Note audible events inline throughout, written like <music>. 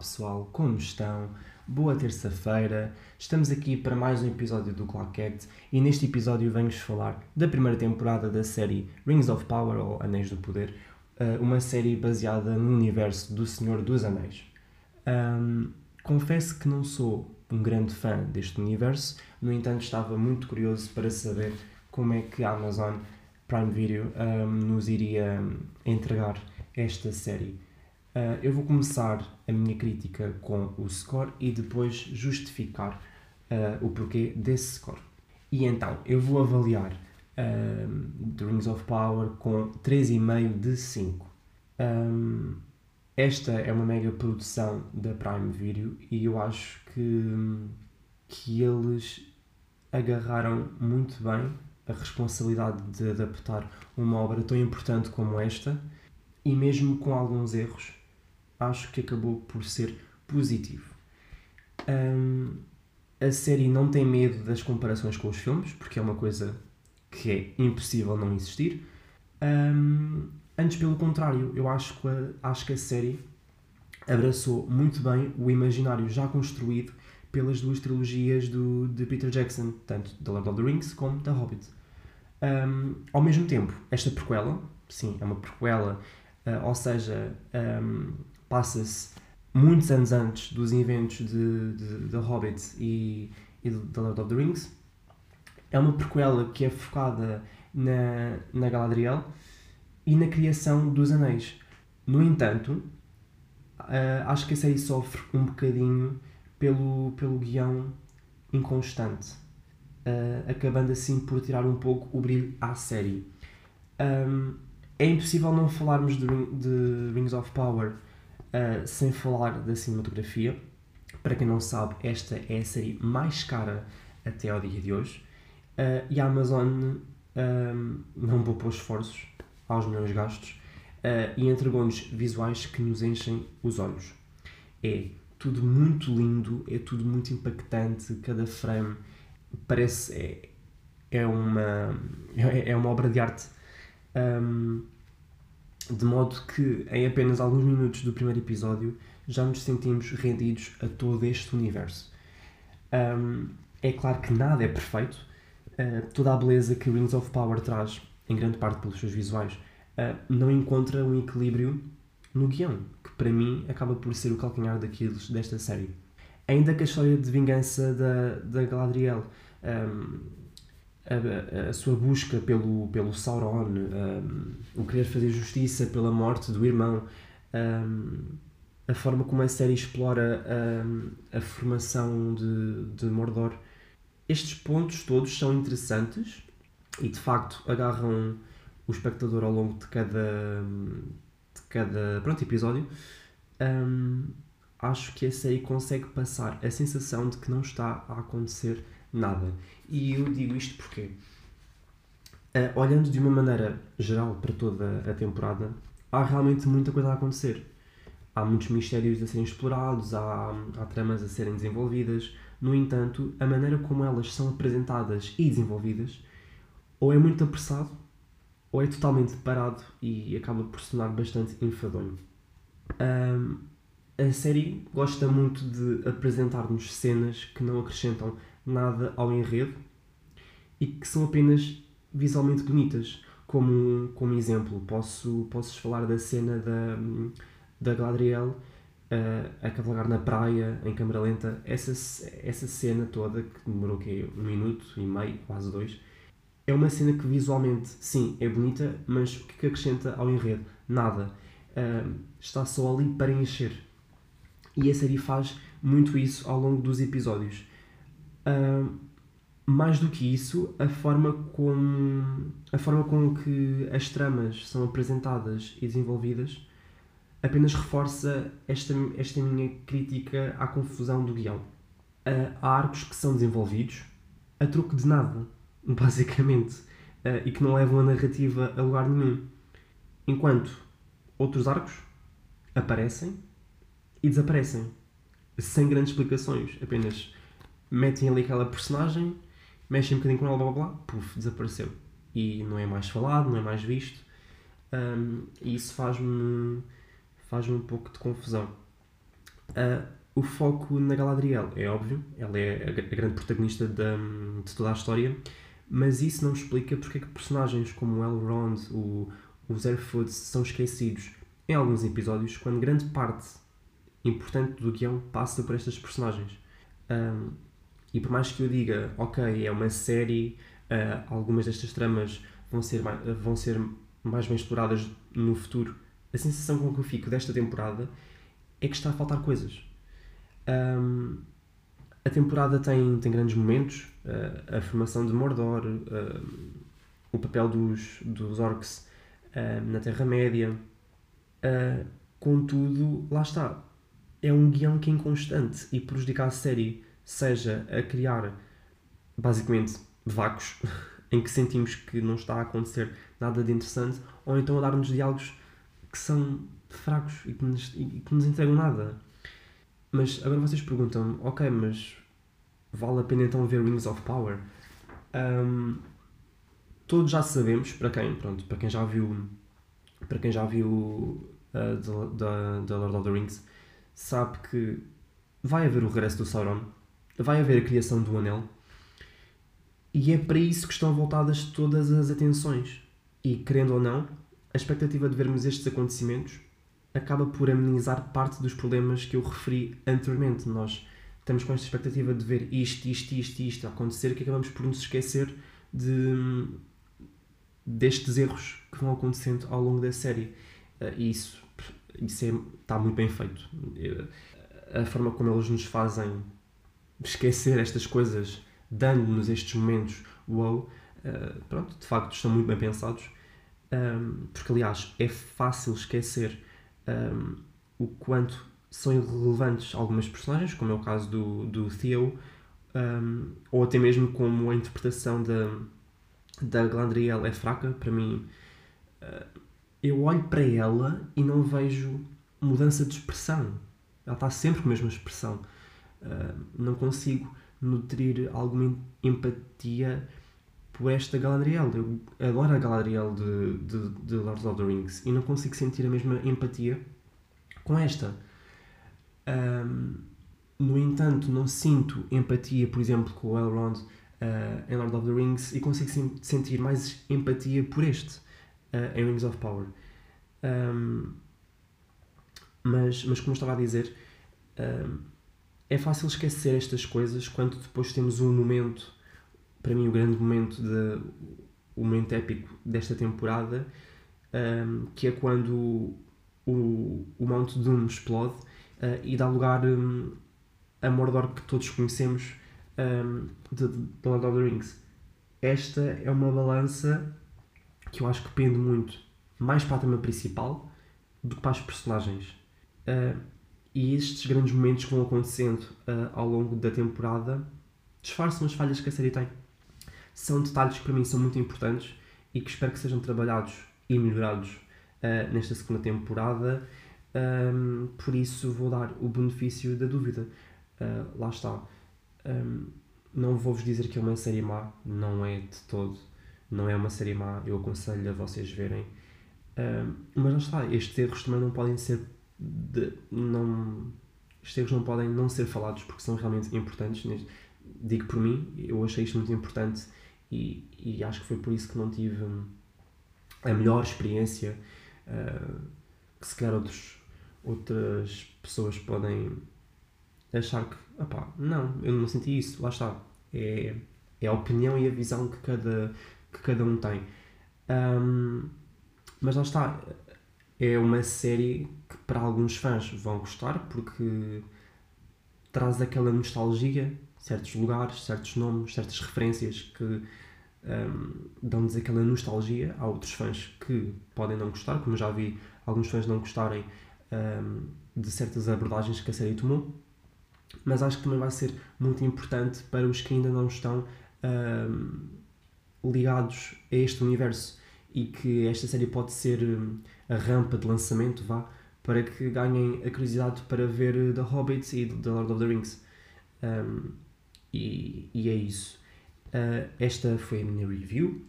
pessoal, como estão? Boa terça-feira, estamos aqui para mais um episódio do Clockette e neste episódio venho-vos falar da primeira temporada da série Rings of Power ou Anéis do Poder, eh, uma série baseada no universo do Senhor dos Anéis. Um, confesso que não sou um grande fã deste universo, no entanto estava muito curioso para saber como é que a Amazon Prime Video um, nos iria entregar esta série. Uh, eu vou começar a minha crítica com o score e depois justificar uh, o porquê desse score. E então, eu vou avaliar uh, The Rings of Power com 3,5 de 5. Um, esta é uma mega produção da Prime Video e eu acho que, que eles agarraram muito bem a responsabilidade de adaptar uma obra tão importante como esta e mesmo com alguns erros, acho que acabou por ser positivo. Um, a série não tem medo das comparações com os filmes, porque é uma coisa que é impossível não existir. Um, antes, pelo contrário, eu acho que, a, acho que a série abraçou muito bem o imaginário já construído pelas duas trilogias do, de Peter Jackson, tanto The Lord of the Rings como The Hobbit. Um, ao mesmo tempo, esta prequela, sim, é uma prequela Uh, ou seja, um, passa-se muitos anos antes dos eventos de, de Hobbit e, e The Lord of the Rings. É uma prequela que é focada na, na Galadriel e na criação dos Anéis. No entanto, uh, acho que a série sofre um bocadinho pelo, pelo guião inconstante, uh, acabando assim por tirar um pouco o brilho à série. Um, é impossível não falarmos de, de Rings of Power uh, sem falar da cinematografia. Para quem não sabe, esta é a série mais cara até ao dia de hoje. Uh, e a Amazon um, não poupou esforços aos meus gastos e entregou-nos visuais que nos enchem os olhos. É tudo muito lindo, é tudo muito impactante, cada frame parece. É, é, uma, é, é uma obra de arte um, de modo que em apenas alguns minutos do primeiro episódio já nos sentimos rendidos a todo este universo. Um, é claro que nada é perfeito, uh, toda a beleza que Rings of Power traz, em grande parte pelos seus visuais, uh, não encontra um equilíbrio no guião, que para mim acaba por ser o calcanhar daqueles desta série. Ainda que a história de vingança da, da Galadriel um, a, a, sua busca pelo, pelo Sauron, um, o querer fazer justiça pela morte do irmão, um, a forma como a série explora um, a formação de, de Mordor. Estes pontos todos são interessantes e de facto agarram o espectador ao longo de cada, de cada pronto, episódio. acho que a série consegue passar a sensação de que não está a acontecer nada. E eu digo isto porque, uh, olhando de uma maneira geral para toda a temporada, há realmente muita coisa a acontecer. Há muitos mistérios a serem explorados, há, há tramas a serem desenvolvidas. No entanto, a maneira como elas são apresentadas e desenvolvidas ou é muito apressado ou é totalmente parado e acaba por se tornar bastante enfadonho. Um, a série gosta muito de apresentar-nos cenas que não acrescentam nada ao enredo e que são apenas visualmente bonitas. Como, como exemplo, posso, posso falar da cena da, da Galadriel uh, a cavalgar na praia em câmera lenta. Essa, essa cena toda, que demorou que um minuto e meio, quase dois, é uma cena que visualmente, sim, é bonita, mas o que acrescenta ao enredo? Nada. Uh, está só ali para encher. E a série faz muito isso ao longo dos episódios. Mais do que isso, a forma com a forma com que as tramas são apresentadas e desenvolvidas apenas reforça esta, esta minha crítica à confusão do guião. Há arcos que são desenvolvidos a troco de nada, <laughs> basicamente, uh, e que não levam a narrativa a lugar nenhum. Enquanto outros arcos aparecem e desaparecem, sem grandes explicações, apenas metem ali aquela personagem, mexem um bocadinho com ela, blá blá blá, puf, desapareceu. E não é mais falado, não é mais visto. Um, e isso faz-me faz um pouco de confusão. Uh, o foco na Galadriel é óbvio, ela é a, a grande protagonista de, de toda a história, mas isso não explica porque é que personagens como o Elrond, o, os Airfoods são esquecidos em alguns episódios, quando grande parte importante do guião passa por estas personagens. Um, e por mais que eu diga, ok, é uma série, uh, algumas destas tramas vão ser, mais, vão ser mais bem exploradas no futuro, a sensação com que eu fico desta temporada é que está a faltar coisas. Um, a temporada tem, tem grandes momentos, uh, a formação de Mordor, uh, o papel dos, dos orcs uh, na Terra-média. contudo, lá está. É um guião que é inconstante e prejudica a série, seja a criar basicamente vácuos <laughs> em que sentimos que não está a acontecer nada de interessante, ou então a dar-nos diálogos que são fracos e que nos, e que nos entregam nada. Mas agora vocês perguntam ok, mas vale a pena então ver Rings of Power? Um, todos já sabemos, para quem, pronto, para quem já viu, para quem já viu uh, the, Lord of the Rings, sabe que vai haver o regresso do Sauron, vai haver a criação do Anel, e é para isso que estão voltadas todas as atenções. E, querendo ou não, a expectativa de vermos estes acontecimentos acaba por amenizar parte dos problemas que eu referi anteriormente. Nós estamos com esta expectativa de ver isto, isto, isto, isto acontecer que acabamos por nos esquecer de, destes erros que vão acontecendo ao longo da série. Eh, e isso, isso é, está muito bem feito. A forma como eles nos fazem esquecer estas coisas, dando-nos estes momentos, wow, eh, pronto, de facto estão muito bem pensados. porque, aliás, é fácil esquecer um, o quanto são irrelevantes algumas personagens, como é o caso do, do Theo, um, ou até mesmo como a interpretação da, da Galadriel é fraca, para mim, uh, eu olho para ela e não vejo mudança de expressão. Ela está sempre com a mesma expressão. Uh, não consigo nutrir alguma empatia por esta Galadriel. Eu adoro a Galadriel de, de, de Lord of the Rings e não consigo sentir a mesma empatia com esta. Um, no entanto, não sinto empatia, por exemplo, com o Elrond uh, em Lord of the Rings e consigo sentir mais empatia por este uh, em Rings of Power. Um, mas, mas, como estava a dizer, um, é fácil esquecer estas coisas quando depois temos um momento para mim o grande momento de, o momento épico desta temporada um, que é quando o, o Mount Doom explode uh, e dá lugar um, a Mordor que todos conhecemos um, de, de Lord of the Rings. Esta é uma balança que eu acho que pende muito mais para a trama principal do que para as personagens. Uh, e estes grandes momentos que vão acontecendo uh, ao longo da temporada disfarçam as falhas que a série tem são detalhes que para mim são muito importantes e que espero que sejam trabalhados e melhorados uh, nesta segunda temporada. Um, por isso vou dar o benefício da dúvida. Uh, lá está. Um, não vou-vos dizer que é uma série má, não é de todo. Não é uma série má, eu aconselho a vocês verem. Um, mas lá está, estes erros também não podem ser. De, não, estes não podem não ser falados porque são realmente importantes. Digo por mim, eu achei isto muito importante e, e acho que foi por isso que não tive hum, a melhor experiência uh, que se calhar outros, outras pessoas podem achar que, opá, não, eu não senti isso, lá está. É, é a opinião e a visão que cada, que cada um tem. Um, mas lá está, é uma série para alguns fãs vão gostar porque traz aquela nostalgia certos lugares, certos nomes, certas referências que um, dão-nos aquela nostalgia. Há outros fãs que podem não gostar, como já vi alguns fãs não gostarem um, de certas abordagens que a série tomou, mas acho que também vai ser muito importante para os que ainda não estão um, ligados a este universo e que esta série pode ser a rampa de lançamento, vá, para que ganhem a curiosidade para ver The Hobbit e The Lord of the Rings. Um, e, e é isso. Uh, esta foi a minha review.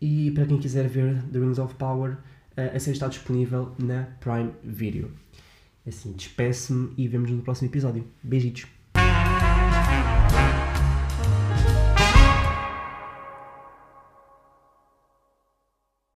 E para quem quiser ver The Rings of Power, uh, a série está disponível na Prime Video. Assim, despeço-me e vemos no próximo episódio. Beijitos.